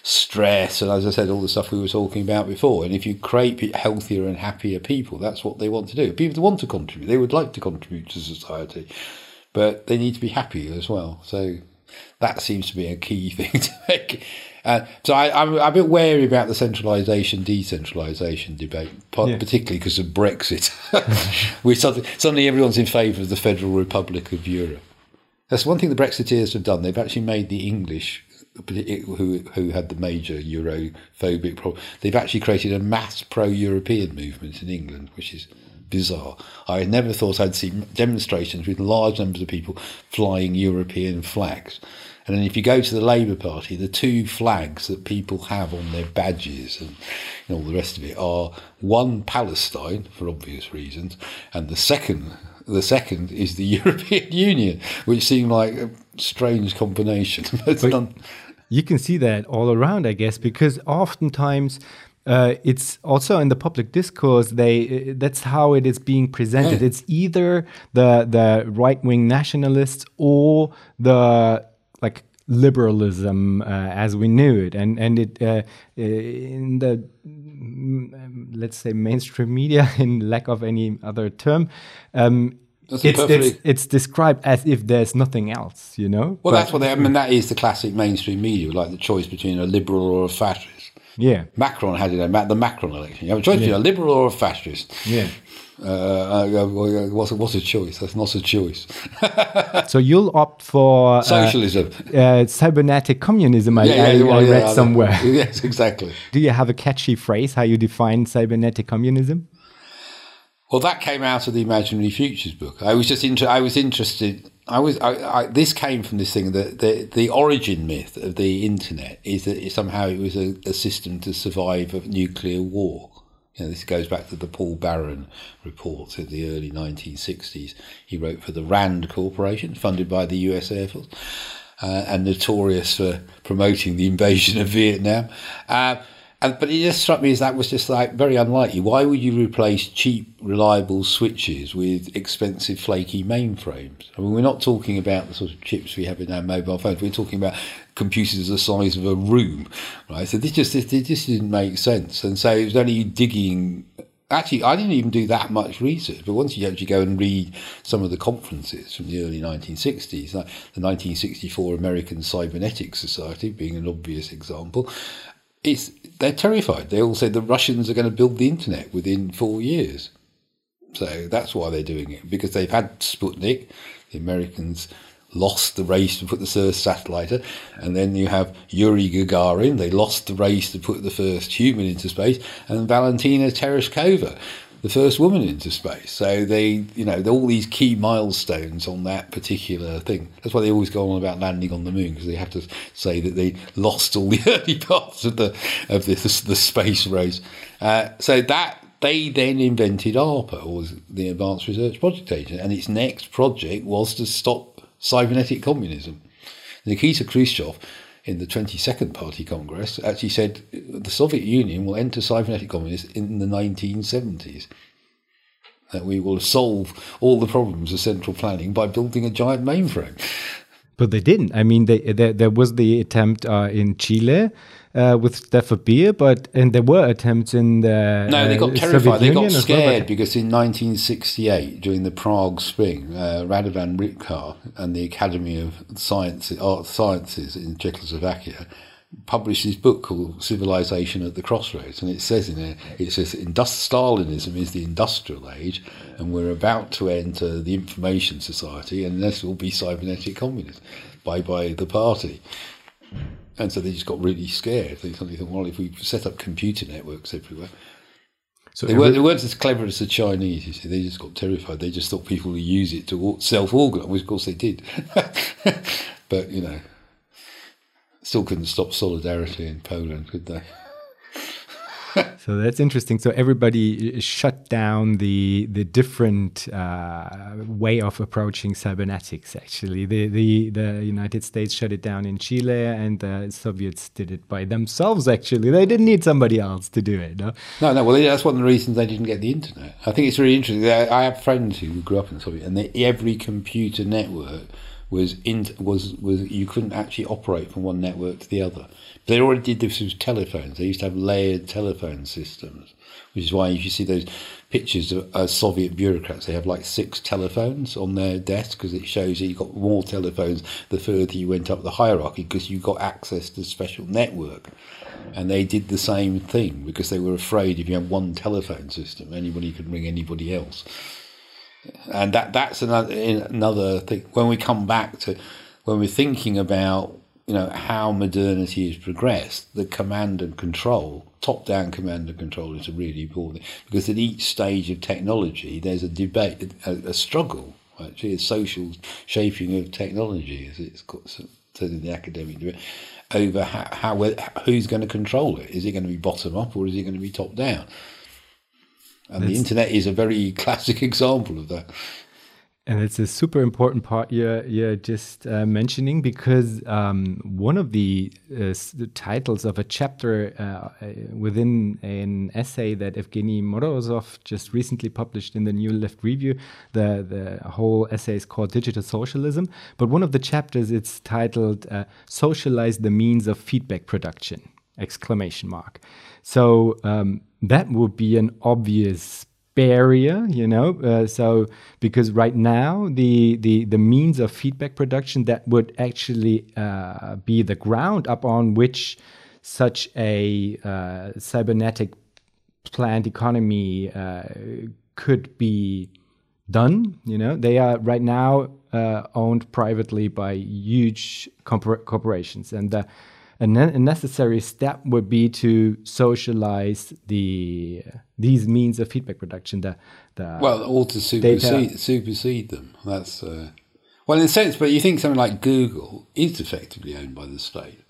stress and as I said all the stuff we were talking about before and if you create healthier and happier people that's what they want to do people want to contribute they would like to contribute to society but they need to be happy as well so that seems to be a key thing to make uh, so I, I'm a bit wary about the centralisation decentralisation debate, Yeah. particularly because of Brexit. we suddenly, suddenly everyone's in favour of the Federal Republic of Europe. That's one thing the Brexiteers have done. They've actually made the English, who who had the major Europhobic problem, they've actually created a mass pro-European movement in England, which is bizarre. I never thought I'd see demonstrations with large numbers of people flying European flags. And then if you go to the Labour Party, the two flags that people have on their badges and you know, all the rest of it are one Palestine for obvious reasons, and the second the second is the European Union, which seemed like strange combination. You can see that all around, I guess, because oftentimes uh, it's also in the public discourse. They uh, that's how it is being presented. Yeah. It's either the the right wing nationalists or the like liberalism uh, as we knew it, and and it uh, in the mm, let's say mainstream media, in lack of any other term. Um, That's it's, it's, perfectly- it's described as if there's nothing else, you know. well, But- that's what they, I mean. That is the classic mainstream media, like the choice between a liberal or a fascist. yeah. Macron had it. The Macron election. You have a choice between a liberal or a fascist. Yeah. Uh, uh, uh, what's, a, what's a choice? That's not a choice. So you'll opt for uh, Socialism. uh, cybernetic communism. I, I, well, I read yeah, somewhere. Yes, exactly. Do you have a catchy phrase how you define cybernetic communism? Well, that came out of the Imaginary Futures book. I was just inter- I was interested. I was. I, I, this came from this thing that the the origin myth of the internet is that it, somehow it was a, a system to survive a nuclear war. You know, this goes back to the Paul Baran report in the early 1960s. He wrote for the Rand Corporation, funded by the U.S. Air Force, uh, and notorious for promoting the invasion of Vietnam. Uh, and, but it just struck me as that was just like very unlikely. Why would you replace cheap, reliable switches with expensive, flaky mainframes? I mean, we're not talking about the sort of chips we have in our mobile phones. We're talking about computers the size of a room, right? So this just this, this didn't make sense. And so it was only digging. Actually, I didn't even do that much research, but once you actually go and read some of the conferences from the early 1960s, like the 1964 American Cybernetics Society being an obvious example, it's they're terrified. They all say the Russians are going to build the internet within four years. So that's why they're doing it because they've had Sputnik. The Americans lost the race to put the first satellite, and then you have Yuri Gagarin. They lost the race to put the first human into space, and Valentina Tereshkova the first woman into space. So they, you know, all these key milestones on that particular thing. That's why they always go on about landing on the moon because they have to say that they lost all the early parts of the of the, the space race. Uh, so that they then invented ARPA, or the Advanced Research Project Agency, and its next project was to stop cybernetic communism. Nikita Khrushchev in the 22nd Party Congress actually said the Soviet Union will enter cybernetic communism in the 1970s. That we will solve all the problems of central planning by building a giant mainframe. But they didn't. I mean, they, there, there was the attempt uh, in Chile uh, with Stafford Beer, but and there were attempts in the no, they got uh, terrified. they got scared well, because in 1968, during the Prague Spring, uh, Radovan Richta and the Academy of Science, Art Sciences in Czechoslovakia published his book called Civilization at the Crossroads, and it says in it, it says Stalinism is the industrial age, and we're about to enter the information society, and this will be cybernetic communism. Bye bye the party. And so they just got really scared. They suddenly thought, well, if we set up computer networks everywhere. So they, every- weren't, they weren't as clever as the Chinese, you see. They just got terrified. They just thought people would use it to self organize, which of course they did. but, you know, still couldn't stop solidarity in Poland, could they? so that's interesting. So everybody shut down the the different uh, way of approaching cybernetics. Actually, the, the the United States shut it down in Chile, and the Soviets did it by themselves. Actually, they didn't need somebody else to do it. No, no. no well, that's one of the reasons they didn't get the internet. I think it's really interesting. I have friends who grew up in the Soviet, and they, every computer network was in, was was you couldn't actually operate from one network to the other. But They already did this with telephones. They used to have layered telephone systems, which is why you see those pictures of uh, Soviet bureaucrats. They have like six telephones on their desk because it shows that you got more telephones the further you went up the hierarchy because you got access to a special network. And they did the same thing because they were afraid if you had one telephone system, anybody could ring anybody else and that that's another another thing. When we come back to when we're thinking about you know how modernity has progressed, the command and control, top down command and control is a really important because at each stage of technology there's a debate, a, a struggle, actually a social shaping of technology, as it's said in the academic debate, over how, how who's going to control it. Is it going to be bottom up or is it going to be top down? And the internet is a very classic example of that. And it's a super important part you're, you're just uh, mentioning because um, one of the, uh, the, titles of a chapter uh, within an essay that Evgeny Morozov just recently published in the New Left Review, the, the whole essay is called Digital Socialism. But one of the chapters, it's titled uh, Socialize the Means of Feedback Production! Exclamation mark. So um, that would be an obvious barrier you know uh, so because right now the, the the means of feedback production that would actually uh, be the ground upon which such a uh, cybernetic planned economy uh, could be done you know. They are right now uh, owned privately by huge corporations and the a, ne a necessary step would be to socialize the these means of feedback production. The, the well, or to supersede, supersede them. That's uh, well, in a sense. But you think something like Google is effectively owned by the state.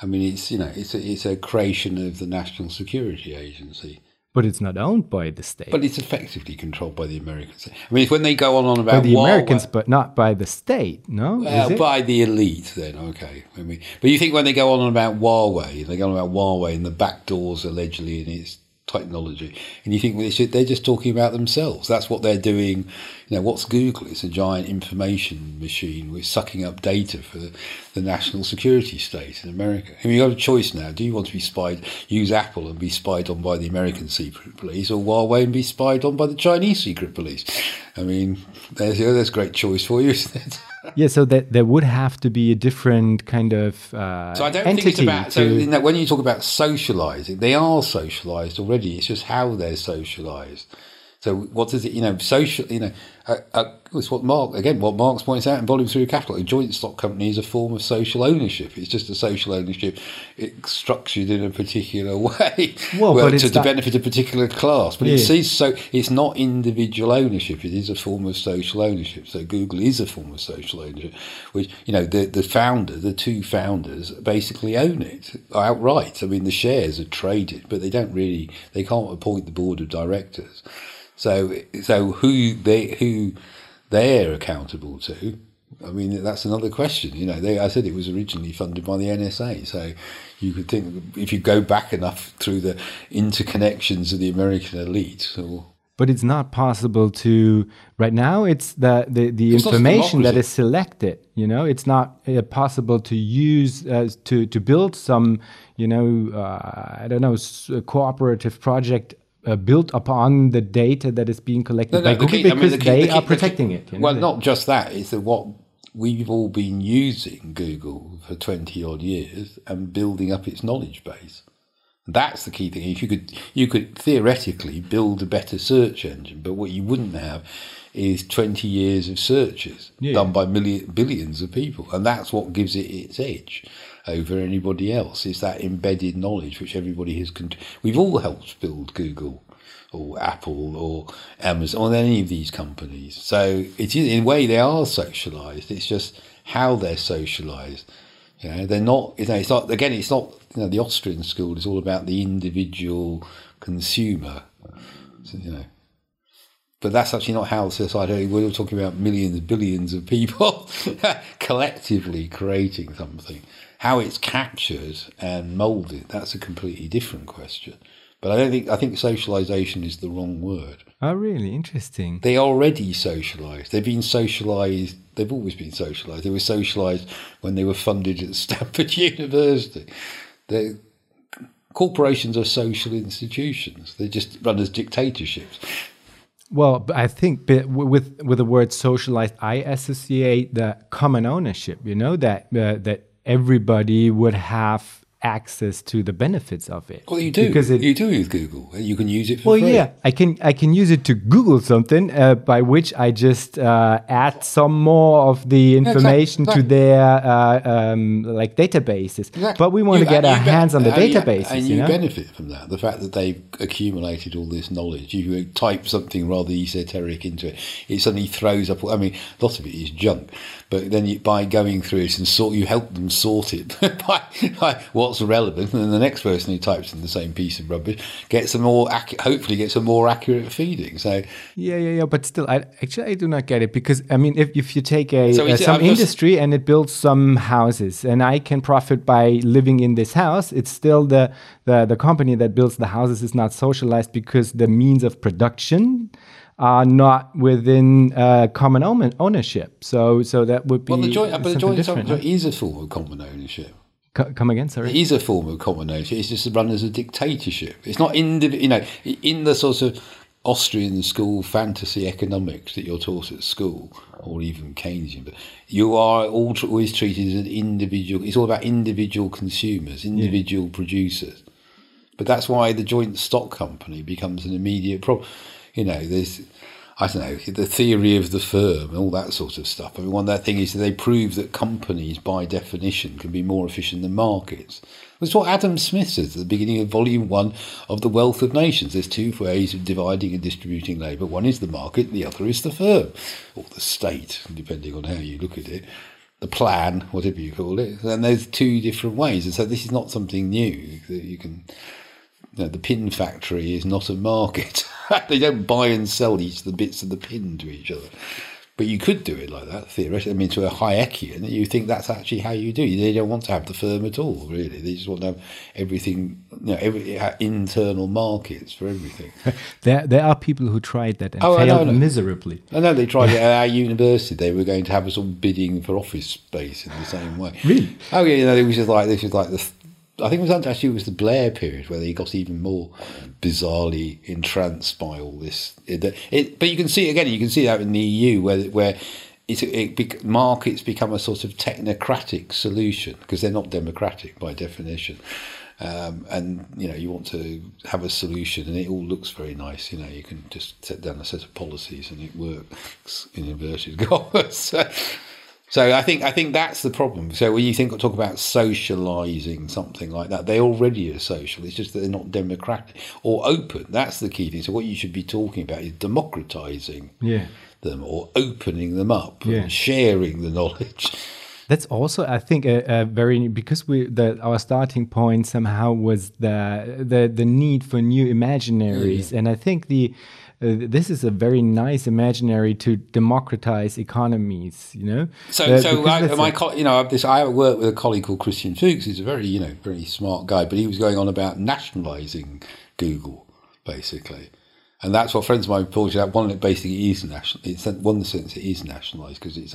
I mean, it's you know, it's a, it's a creation of the National Security Agency. But it's not owned by the state. But it's effectively controlled by the Americans. I mean, when they go on, on about by the Huawei- Americans, but not by the state, no? It? by the elite, then okay. I mean, but you think when they go on about Huawei, they go on about Huawei and the back doors allegedly in its technology, and you think well, they're just talking about themselves. That's what they're doing. You know, what's Google? It's a giant information machine. We're sucking up data for the, the national security state in America. I mean, you have got a choice now. Do you want to be spied? Use Apple and be spied on by the American secret police, or Huawei and be spied on by the Chinese secret police? I mean, there's there's a great choice for you, isn't it? yeah, so that there would have to be a different kind of uh, So I don't think it's about. So you know, when you talk about socialising, they are socialised already. It's just how they're socialised. So what does it? You know, social. You know, uh, uh, it's what Mark again. What Marx points out in Volume Three of Capital. A joint stock company is a form of social ownership. It's just a social ownership. It's structured in a particular way, Well, well, to, to benefit a particular class. But Yeah. it sees so it's not individual ownership. It is a form of social ownership. So Google is a form of social ownership, which you know the the founder, the two founders, basically own it outright. I mean, the shares are traded, but they don't really. They can't appoint the board of directors. So so who they who they're accountable to. I mean, that's another question. You know, they, I said it was originally funded by the NSA. So you could think if you go back enough through the interconnections of the American elite, or but it's not possible to right now it's the the, the It's information that is selected you know it's not uh, possible to use uh, to to build some you know uh, i don't know cooperative project uh, built upon the data that is being collected by the Google key- I mean, because the key- they the key- are protecting it. You know? Well, not just that. It's that what we've all been using Google for twenty odd years and building up its knowledge base. That's the key thing. If you could, you could theoretically build a better search engine, but what you wouldn't have is twenty years of searches Yeah. done by million, billions of people, and that's what gives it its edge over anybody else. Is that embedded knowledge which everybody has. Con- We've all helped build Google or Apple or Amazon or any of these companies. So it is in a way they are socialized. It's just how they're socialized. You know, they're not. You know, it's not again. It's not. You know, the Austrian school is all about the individual consumer. So, you know, but that's actually not how society. We're talking about millions, billions of people collectively creating something. How it's captured and moulded. That's a completely different question. But I don't think. I think socialization is the wrong word. oh, really interesting. They already socialised. They've been socialised. They've always been socialised. They were socialised when they were funded at Stanford University. They, corporations are social institutions. They just run as dictatorships. Well, I think with with the word socialized, I associate the common ownership. You know that uh, that everybody would have access to the benefits of it. Well, you do. because it, you do use Google. You can use it for well, free. yeah, I can I can use it to Google something uh, by which I just uh, add some more of the information exactly. to their uh, um, like databases. Exactly. But we want You- to get our hands on the databases. and you you know? benefit from that. The fact that they've accumulated all this knowledge. You type something rather esoteric into it, it suddenly throws up. I mean, a lot of it is junk, but then you, by going through it and sort, you help them sort it by, by what's relevant, and then the next person who types in the same piece of rubbish gets a more accu- hopefully gets a more accurate feeding. So Yeah, yeah, yeah. But still, I actually I do not get it because I mean, if, if you take a So uh, some I'm just- industry and it builds some houses, and I can profit by living in this house, it's still the the the company that builds the houses is not socialized because the means of production are not within uh, common ownership. So so that would be well, the joint, but the joint different, stock is a form of common ownership. Co- come again, sorry. It is a form of common ownership. It's just run as a dictatorship. It's not indiv- you know, in the sort of Austrian school fantasy economics that you're taught at school, or even Keynesian, but you are all tr- always treated as an individual. It's all about individual consumers, individual producers. But that's why the joint stock company becomes an immediate problem. You know, there's, I don't know, the theory of the firm and all that sort of stuff. I mean, one that thing is that they prove that companies, by definition, can be more efficient than markets. That's what Adam Smith says at the beginning of Volume 1 of The Wealth of Nations. There's two ways of dividing and distributing labour. One is the market, the other is the firm, or the state, depending on how you look at it the plan, whatever you call it. And there's two different ways. And so this is not something new that you can you know, the pin factory is not a market. they don't buy and sell each of the bits of the pin to each other. But you could do it like that, theoretically. I mean, to a Hayekian, you think that's actually how you do. it. They don't want to have the firm at all, really. They just want to have everything, you know, every, uh, internal markets for everything. there, there are people who tried that and oh, failed miserably. I know they tried it at our university. They were going to have us all bidding for office space in the same way. Really? Oh yeah, you know, it was just like this was like the I think it was actually it was the Blair period where they got even more bizarrely entranced by all this. It, it, but you can see again, you can see that in the EU where where it, markets become a sort of technocratic solution because they're not democratic by definition. Um, and you know you want to have a solution, and it all looks very nice. You know you can just set down a set of policies, and it works in inverted commas. So I think I think that's the problem. So when you think or talk about socialising something like that, they already are social. It's just that they're not democratic or open. That's the key thing. So what you should be talking about is democratising yeah. them or opening them up yeah. and sharing the knowledge. That's also, I think, a, a very because we the our starting point somehow was the the the need for new imaginaries, yeah. and I think the uh, this is a very nice imaginary to democratize economies. You know. So, uh, so I, my a, you know, this I work with a colleague called Christian Fuchs. He's a very you know very smart guy, but he was going on about nationalizing Google basically. And that's what friends of mine pointed out. One, it basically is national. It's one sense it is nationalised because it's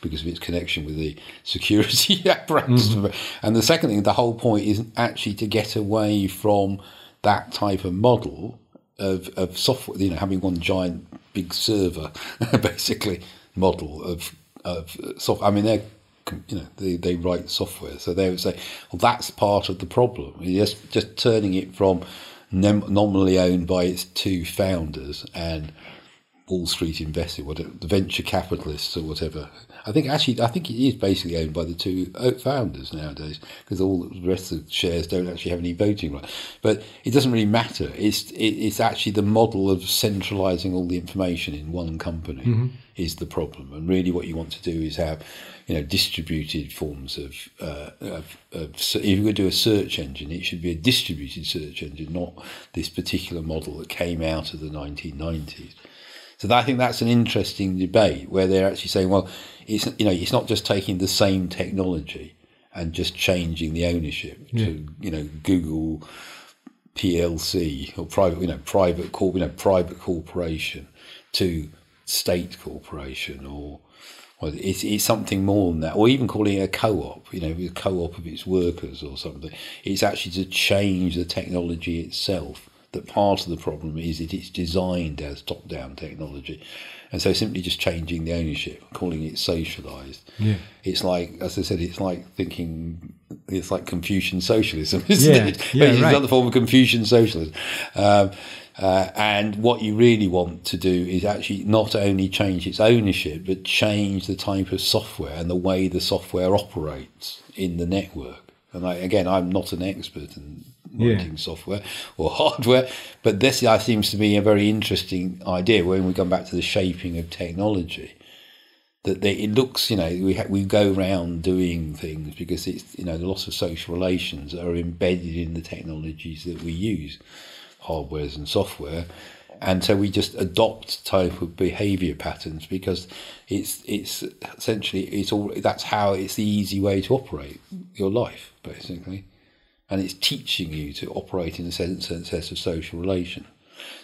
because of its connection with the security apparatus. Mm-hmm. And the second thing, the whole point is actually to get away from that type of model of, of software, you know, having one giant big server, basically, model of, of software. I mean, they're, you know, they, they write software. So they would say, well, that's part of the problem. Just, just turning it from nominally owned by its two founders and Wall Street investor, whatever, the venture capitalists or whatever. I think actually, I think it is basically owned by the two founders nowadays because all the rest of the shares don't actually have any voting right. But it doesn't really matter. It's it, it's actually the model of centralising all the information in one company mm-hmm. is the problem. And really, what you want to do is have you know distributed forms of, uh, of, of if you're going to do a search engine, it should be a distributed search engine, not this particular model that came out of the 1990s. So I think that's an interesting debate where they're actually saying, well, it's you know it's not just taking the same technology and just changing the ownership yeah. to you know Google PLC or private you know private corp you know private corporation to state corporation or well, it's, it's something more than that, or even calling it a co-op, you know, a co-op of its workers or something. It's actually to change the technology itself. That part of the problem is that it's designed as top-down technology, and so simply just changing the ownership, calling it socialized. Yeah. It's like, as I said, it's like thinking, it's like Confucian socialism, isn't yeah. it? Yeah, it's right. another form of Confucian socialism. Um, uh, and what you really want to do is actually not only change its ownership, but change the type of software and the way the software operates in the network. And I, again, I'm not an expert in writing yeah. software or hardware. But this uh, seems to be a very interesting idea when we come back to the shaping of technology. That they, it looks, you know, we ha- we go around doing things because it's, you know, the lots of social relations are embedded in the technologies that we use, hardwares and software, and so we just adopt type of behavior patterns because it's it's essentially it's all that's how it's the easy way to operate your life basically and it's teaching you to operate in a sense, sense of social relation.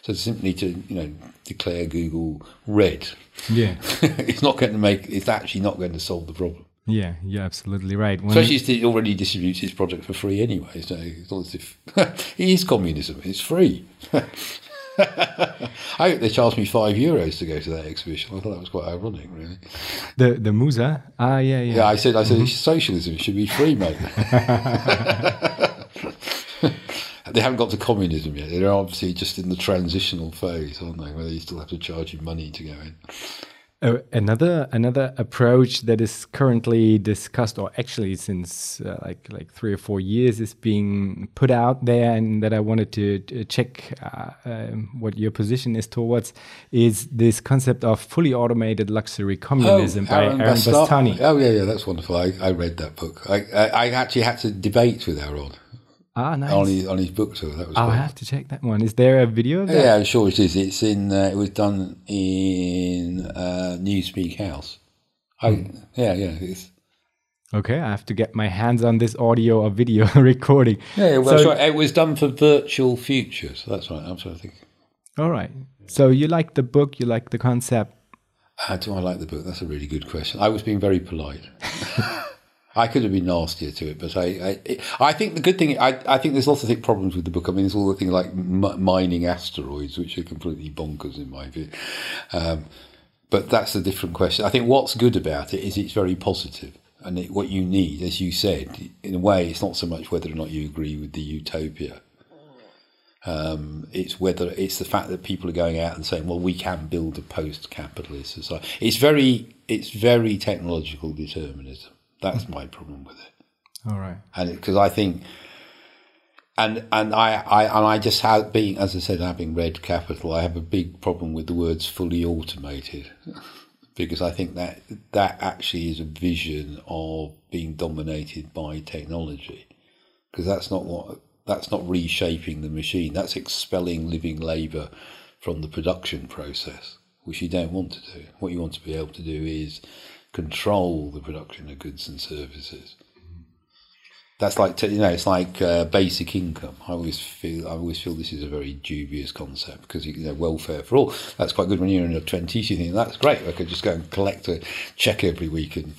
So simply to you know declare Google red, yeah, it's not going to make. It's actually not going to solve the problem. Yeah, you're absolutely right. When Especially it already distributes its product for free anyway. So it's not as if it is communism. It's free. I hope they charged me five euros to go to that exhibition. I thought that was quite ironic, really. The the Musa? Ah, yeah, yeah. Yeah, I said, I said, mm-hmm. socialism should be free, mate. They haven't got to communism yet. They're obviously just in the transitional phase, aren't they? Where they still have to charge you money to go in. Uh, another another approach that is currently discussed, or actually since uh, like like three or four years, is being put out there, and that I wanted to, to check uh, um, what your position is towards, is this concept of fully automated luxury communism oh, by Aaron, Aaron Bastani. Oh yeah, yeah, that's wonderful. I, I read that book. I, I, I actually had to debate with Aaron Ah, nice. on his on his book tour. That was. I'll great. have to check that one. Is there a video of that? Yeah, I'm sure it is. It's in. Uh, it was done in uh, Newspeak House. I, Hmm. Yeah, yeah. It's, Okay, I have to get my hands on this audio or video recording. yeah, well, So- that's right. It was done for Virtual Futures. That's right. I'm trying to think. All right. So you like the book, you like the concept. Uh, do I like the book? That's a really good question. I was being very polite. I could have been nastier to it, but I, I, I think the good thing, I, I think there's lots of problems with the book. I mean, there's all the things like m- mining asteroids, which are completely bonkers in my view. Um, but that's a different question. I think what's good about it is it's very positive. and it, what you need, as you said, in a way, it's not so much whether or not you agree with the utopia. Um, it's whether it's the fact that people are going out and saying, "Well, we can build a post-capitalist society." It's very, it's very technological determinism. That's hmm. my problem with it All right. and because I think, and and I, I and I just have being as I said, having read Capital, I have a big problem with the words fully automated, because I think that that actually is a vision of being dominated by technology, because that's not what that's not reshaping the machine. That's expelling living labour from the production process, which you don't want to do. What you want to be able to do is control the production of goods and services. That's like you know, it's like uh, basic income. I always feel I always feel this is a very dubious concept because you know welfare for all. That's quite good when you're in your twenties. You think that's great. I could just go and collect a check every week and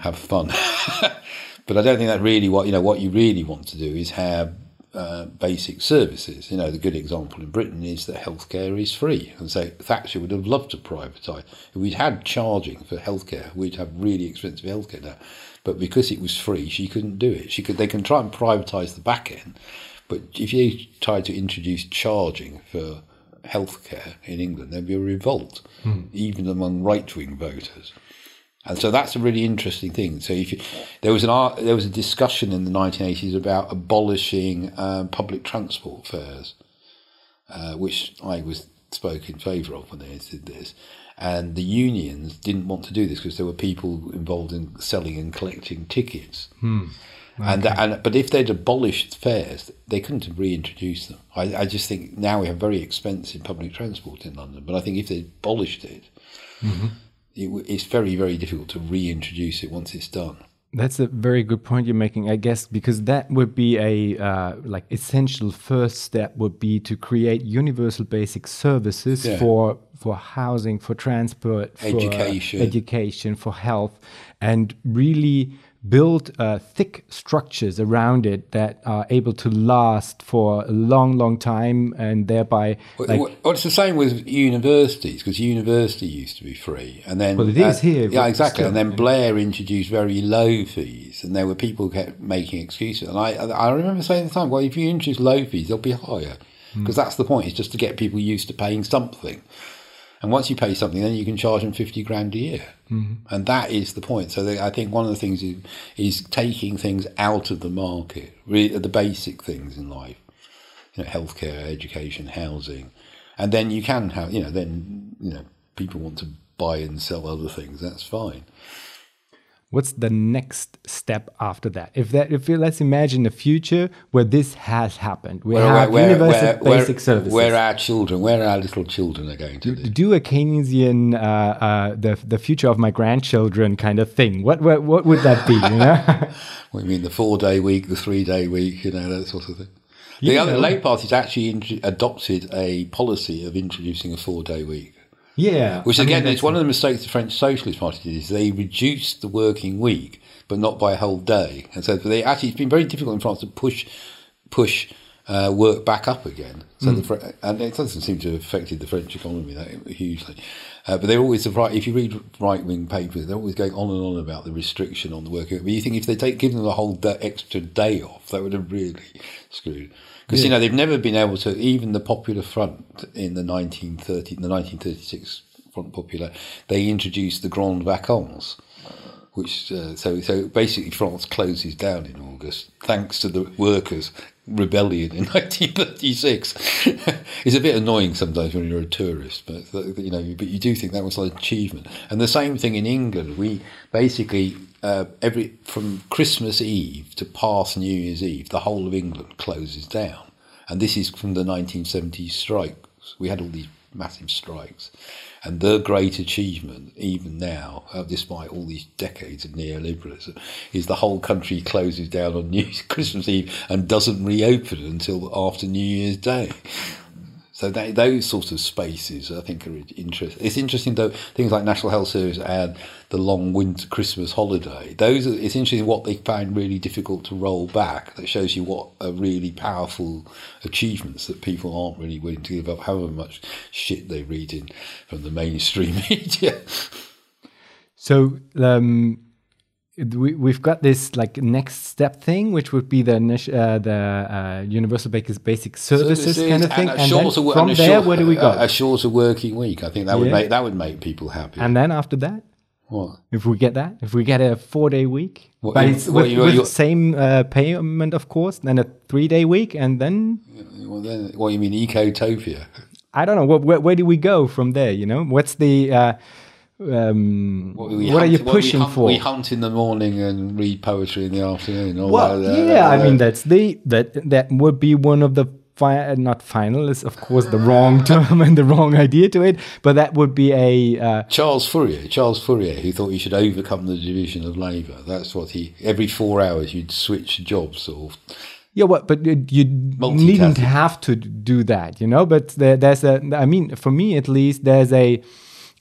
have fun. but I don't think that really what you know. What you really want to do is have uh, basic services. You know, the good example in Britain is that healthcare is free, and so Thatcher would have loved to privatise. If we'd had charging for healthcare, we'd have really expensive healthcare now. But because it was free, she couldn't do it. She could. They can try and privatise the back end, but if you tried to introduce charging for healthcare in England, there'd be a revolt, even among right-wing voters. And so that's a really interesting thing. So if you, there was an art, there was a discussion in the 1980s about abolishing um, public transport fares, uh, which I was spoke in favour of when they did this. And the unions didn't want to do this because there were people involved in selling and collecting tickets. And, and but if they'd abolished fares, they couldn't have reintroduced them. I, I just think now we have very expensive public transport in London. But I think if they abolished it, it, it's very, very difficult to reintroduce it once it's done. That's a very good point you're making, I guess, because that would be a uh, like essential first step would be to create universal basic services Yeah. for for housing, for transport, for Education. education, for health, and really build uh, thick structures around it that are able to last for a long, long time, and thereby Well, like well, it's the same with universities because university used to be free, and then Well, it is here, Yeah, exactly. still, and then Blair introduced very low fees, and there were people kept making excuses. And I, I remember saying at the time, well, if you introduce low fees, they'll be higher because that's the point. It's just to get people used to paying something. And once you pay something, then you can charge them 50 grand a year. Mm-hmm. And that is the point. So they, I think one of the things is, is taking things out of the market, really, the basic things in life, you know, healthcare, education, housing. And then you can have, you know, then, you know, people want to buy and sell other things. That's fine. What's the next step after that? If that, if you, let's imagine a future where this has happened, we have universal basic services. Where our children, where our little children are going to live. do a Keynesian, uh, uh, the the future of my grandchildren kind of thing. What what, what would that be? You know? Do you mean, the four day week, the three day week, you know, that sort of thing. The Yeah. other Labour Party's actually adopted a policy of introducing a four day week. Yeah. Which I mean, again that's- is one of the mistakes the French Socialist Party did is they reduced the working week, but not by a whole day. And so they actually it's been very difficult in France to push push uh, work back up again. So the and it doesn't seem to have affected the French economy that hugely. Uh, but they're always right. If you read right wing papers, they're always going on and on about the restriction on the working. But you think if they take give them a whole extra day off, that would have really screwed. Because you know they've never been able to. Even the Popular Front in the 1930, the 1936 Front Populaire, they introduced the Grand Vacances, which uh, so so basically France closes down in August thanks to the workers' rebellion in 1936. it's a bit annoying sometimes when you're a tourist, but you know, but you do think that was an achievement. And the same thing in England. We basically uh, every from Christmas Eve to past New Year's Eve, the whole of England closes down, and this is from the 1970s strikes. We had all these massive strikes, and the great achievement, even now, uh, despite all these decades of neoliberalism, is the whole country closes down on New Christmas Eve and doesn't reopen until after New Year's Day. So that, those sorts of spaces, I think, are interesting. It's interesting though things like National Health Service and the long winter Christmas holiday. Those are, it's interesting what they found really difficult to roll back. That shows you what are really powerful achievements that people aren't really willing to give up, however much shit they read in from the mainstream media. So um, we, we've got this like next step thing, which would be the uh, the uh, universal basic basic services, kind of thing, and, and then from there, short, where do we go? A, a, shorter working week. I think that would make that would make people happy. And then after that, what if we get that? If we get a four day week, what, but it's what, with, you, with the same uh, payment, of course, then a three day week, and then. Well, then what you mean ecotopia? I don't know. Where, where, do we go from there? You know, what's the uh, um, what, what hunt, are you pushing hunt, for? We hunt in the morning and read poetry in the afternoon. well, that, yeah, I mean that's the that that would be one of the fi- not final is of course the wrong term and the wrong idea to it, but that would be a uh, Charles Fourier. Charles Fourier, who thought you should overcome the division of labour. That's what he. Every four hours, you'd switch jobs or. Yeah, well, but you needn't have to do that, you know. But there, there's a. I mean, for me at least, there's a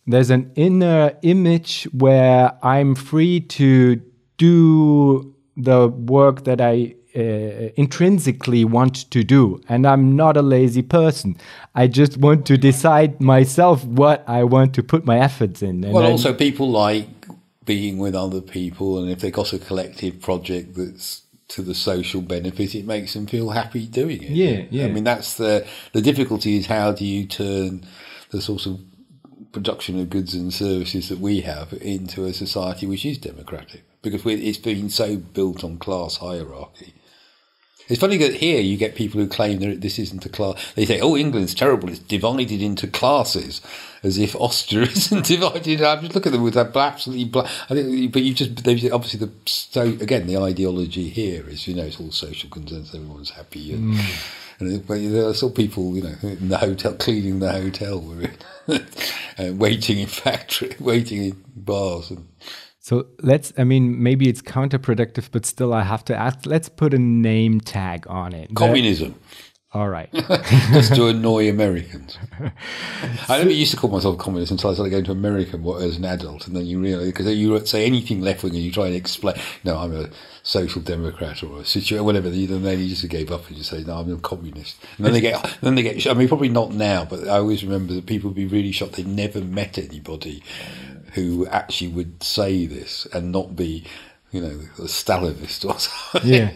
there's an inner image where I'm free to do the work that I uh, intrinsically want to do. And I'm not a lazy person. I just want to decide myself what I want to put my efforts in. And well, also, people like being with other people, and if they've got a collective project that's to the social benefit, it makes them feel happy doing it. Yeah, yeah. I mean, that's the the difficulty is how do you turn the sort of production of goods and services that we have into a society which is democratic because it's been so built on class hierarchy. It's funny that here you get people who claim that this isn't a class. They say, "Oh, England's terrible; it's divided into classes," as if Austria isn't divided. I just look at them with that absolutely. Black, I think, but you just obviously the so again the ideology here is you know it's all social consensus, everyone's happy and. Mm. And there are still people, you know, in the hotel, cleaning the hotel, and uh, waiting in factory, waiting in bars. And, so let's, I mean, maybe it's counterproductive, but still I have to ask, let's put a name tag on it. Communism. All right. Just to annoy Americans. I never used to call myself communist until I started going to America as an adult, and then you realize because you say anything left wing and you try and explain, no, I'm a social democrat or a situation, whatever. Then you just gave up and you say, no, I'm a communist. And then they get, then they get. I mean, probably not now, but I always remember that people would be really shocked. They never met anybody who actually would say this and not be, you know, a Stalinist or something. Yeah.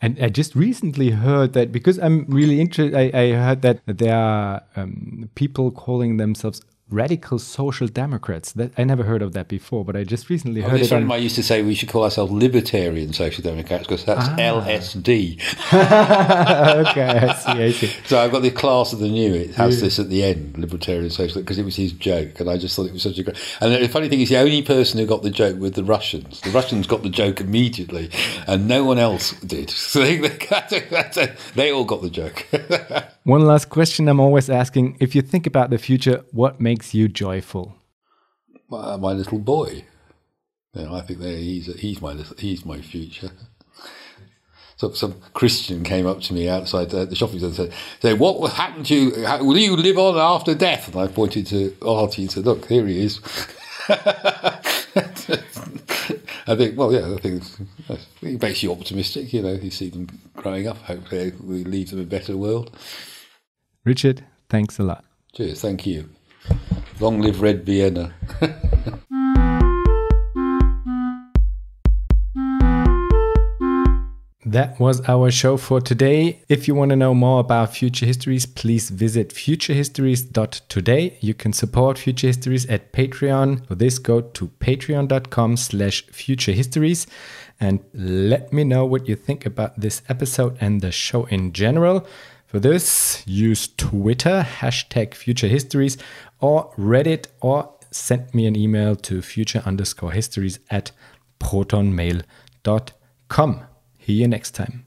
And I just recently heard that because I'm really interested, I, I heard that there are um, people calling themselves radical social democrats. That I never heard of that before, but I just recently oh, heard this it. Friend on... I used to say we should call ourselves libertarian social democrats because that's ah. LSD. okay, I see, I see. So I've got the class of the new. It has yeah. this at the end, libertarian social, because it was his joke, and I just thought it was such a great. And the funny thing is, the only person who got the joke with the Russians. The Russians got the joke immediately, and no one else did. So they, they, they all got the joke. One last question I'm always asking: If you think about the future, what makes makes you joyful? My, uh, my little boy. Yeah, I think he's he's my he's my future. So some Christian came up to me outside the, shopping centre and said, say, what will happen to you? How, will you live on after death? And I pointed to Artie and said, look, here he is. I think, well, yeah, I think it makes you optimistic. You know, you see them growing up. Hopefully, we leave them a better world. Richard, thanks a lot. Cheers. Thank you. Long live Red Vienna. That was our show for today. If you want to know more about Future Histories, please visit futurehistories.today. You can support Future Histories at Patreon. For this, go to patreon.com slash futurehistories and let me know what you think about this episode and the show in general. For this, use Twitter, hashtag future histories, or Reddit, or send me an email to future underscore histories at protonmail.com. See you next time.